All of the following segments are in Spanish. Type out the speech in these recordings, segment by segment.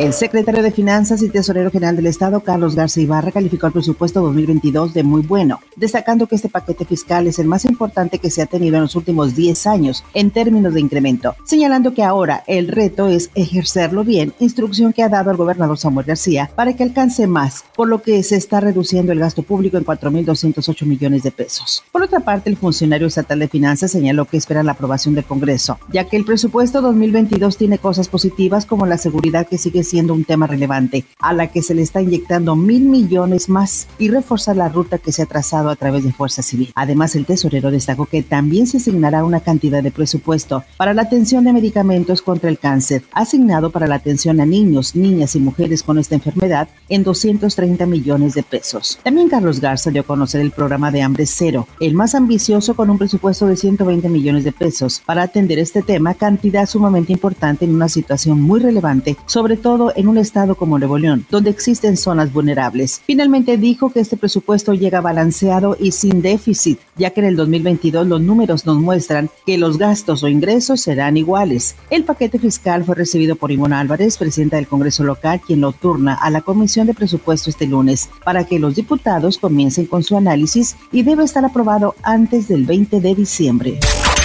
El secretario de Finanzas y Tesorero General del Estado, Carlos García Ibarra, calificó el presupuesto 2022 de muy bueno, destacando que este paquete fiscal es el más importante que se ha tenido en los últimos 10 años en términos de incremento, señalando que ahora el reto es ejercerlo bien, instrucción que ha dado el gobernador Samuel García para que alcance más, por lo que se está reduciendo el gasto público en 4.208 millones de pesos. Por otra parte, el funcionario estatal de Finanzas señaló que espera la aprobación del Congreso, ya que el presupuesto 2022 tiene cosas positivas como la seguridad que sigue siendo un tema relevante, a la que se le está inyectando mil millones más y reforzar la ruta que se ha trazado a través de Fuerza Civil. Además, el tesorero destacó que también se asignará una cantidad de presupuesto para la atención de medicamentos contra el cáncer, asignado para la atención a niños, niñas y mujeres con esta enfermedad en 230 millones de pesos. También Carlos Garza dio a conocer el programa de Hambre Cero, el más ambicioso con un presupuesto de 120 millones de pesos para atender este tema, cantidad sumamente importante en una situación muy relevante, sobre todo en un estado como Nuevo León, donde existen zonas vulnerables. Finalmente dijo que este presupuesto llega balanceado y sin déficit, ya que en el 2022 los números nos muestran que los gastos o ingresos serán iguales. El paquete fiscal fue recibido por Ivonne Álvarez, presidenta del Congreso local, quien lo turna a la Comisión de Presupuesto este lunes para que los diputados comiencen con su análisis y debe estar aprobado antes del 20 de diciembre.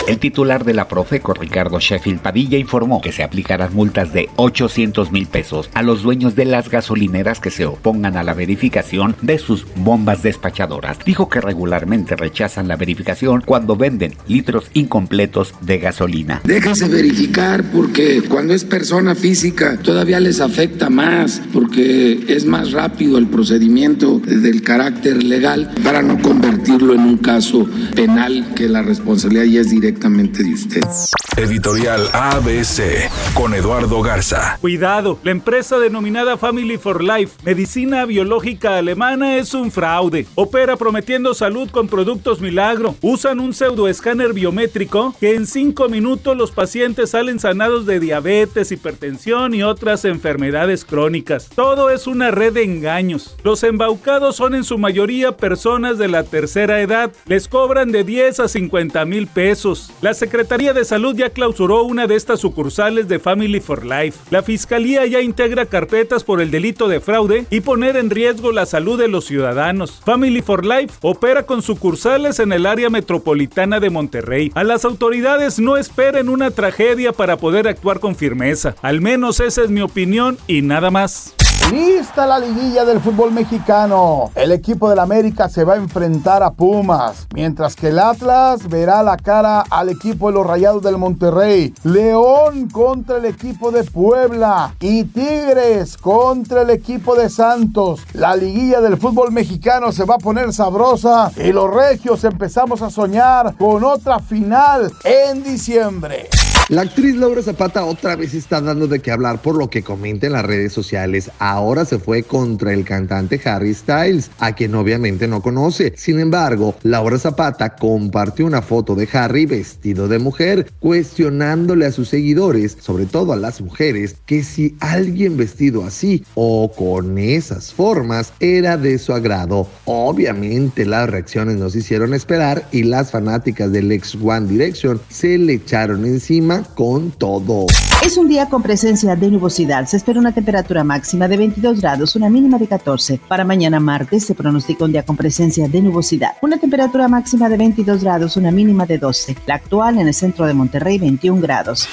El titular de la Profeco, Ricardo Sheffield Padilla, informó que se aplicarán multas de 800 mil pesos a los dueños de las gasolineras que se opongan a la verificación de sus bombas despachadoras. Dijo que regularmente rechazan la verificación cuando venden litros incompletos de gasolina. Déjase verificar porque cuando es persona física todavía les afecta más porque es más rápido el procedimiento del carácter legal para no convertirlo en un caso penal que la responsabilidad ya es directa de usted. Editorial ABC con Eduardo Garza. Cuidado, la empresa denominada Family for Life, medicina biológica alemana, es un fraude. Opera prometiendo salud con productos milagro. Usan un pseudoescáner biométrico que en cinco minutos los pacientes salen sanados de diabetes, hipertensión y otras enfermedades crónicas. Todo es una red de engaños. Los embaucados son en su mayoría personas de la tercera edad. Les cobran de 10 a 50 mil pesos. La Secretaría de Salud ya clausuró una de estas sucursales de Family for Life. La Fiscalía ya integra carpetas por el delito de fraude y poner en riesgo la salud de los ciudadanos. Family for Life opera con sucursales en el área metropolitana de Monterrey. A las autoridades no esperen una tragedia para poder actuar con firmeza. Al menos esa es mi opinión y nada más. Lista la liguilla del fútbol mexicano. El equipo del América se va a enfrentar a Pumas, mientras que el Atlas verá la cara al equipo de los Rayados del Monterrey. León contra el equipo de Puebla y Tigres contra el equipo de Santos. La liguilla del fútbol mexicano se va a poner sabrosa y los regios empezamos a soñar con otra final en diciembre. La actriz Laura Zapata otra vez está dando de qué hablar por lo que comenta en las redes sociales. Ahora se fue contra el cantante Harry Styles, a quien obviamente no conoce. Sin embargo, Laura Zapata compartió una foto de Harry vestido de mujer, cuestionándole a sus seguidores, sobre todo a las mujeres, que si alguien vestido así o con esas formas era de su agrado. Obviamente las reacciones nos hicieron esperar y las fanáticas del ex One Direction se le echaron encima con todo. Es un día con presencia de nubosidad. Se espera una temperatura máxima de 22 grados, una mínima de 14. Para mañana martes se pronostica un día con presencia de nubosidad. Una temperatura máxima de 22 grados, una mínima de 12. La actual en el centro de Monterrey, 21 grados.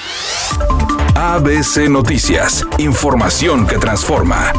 ABC Noticias. Información que transforma.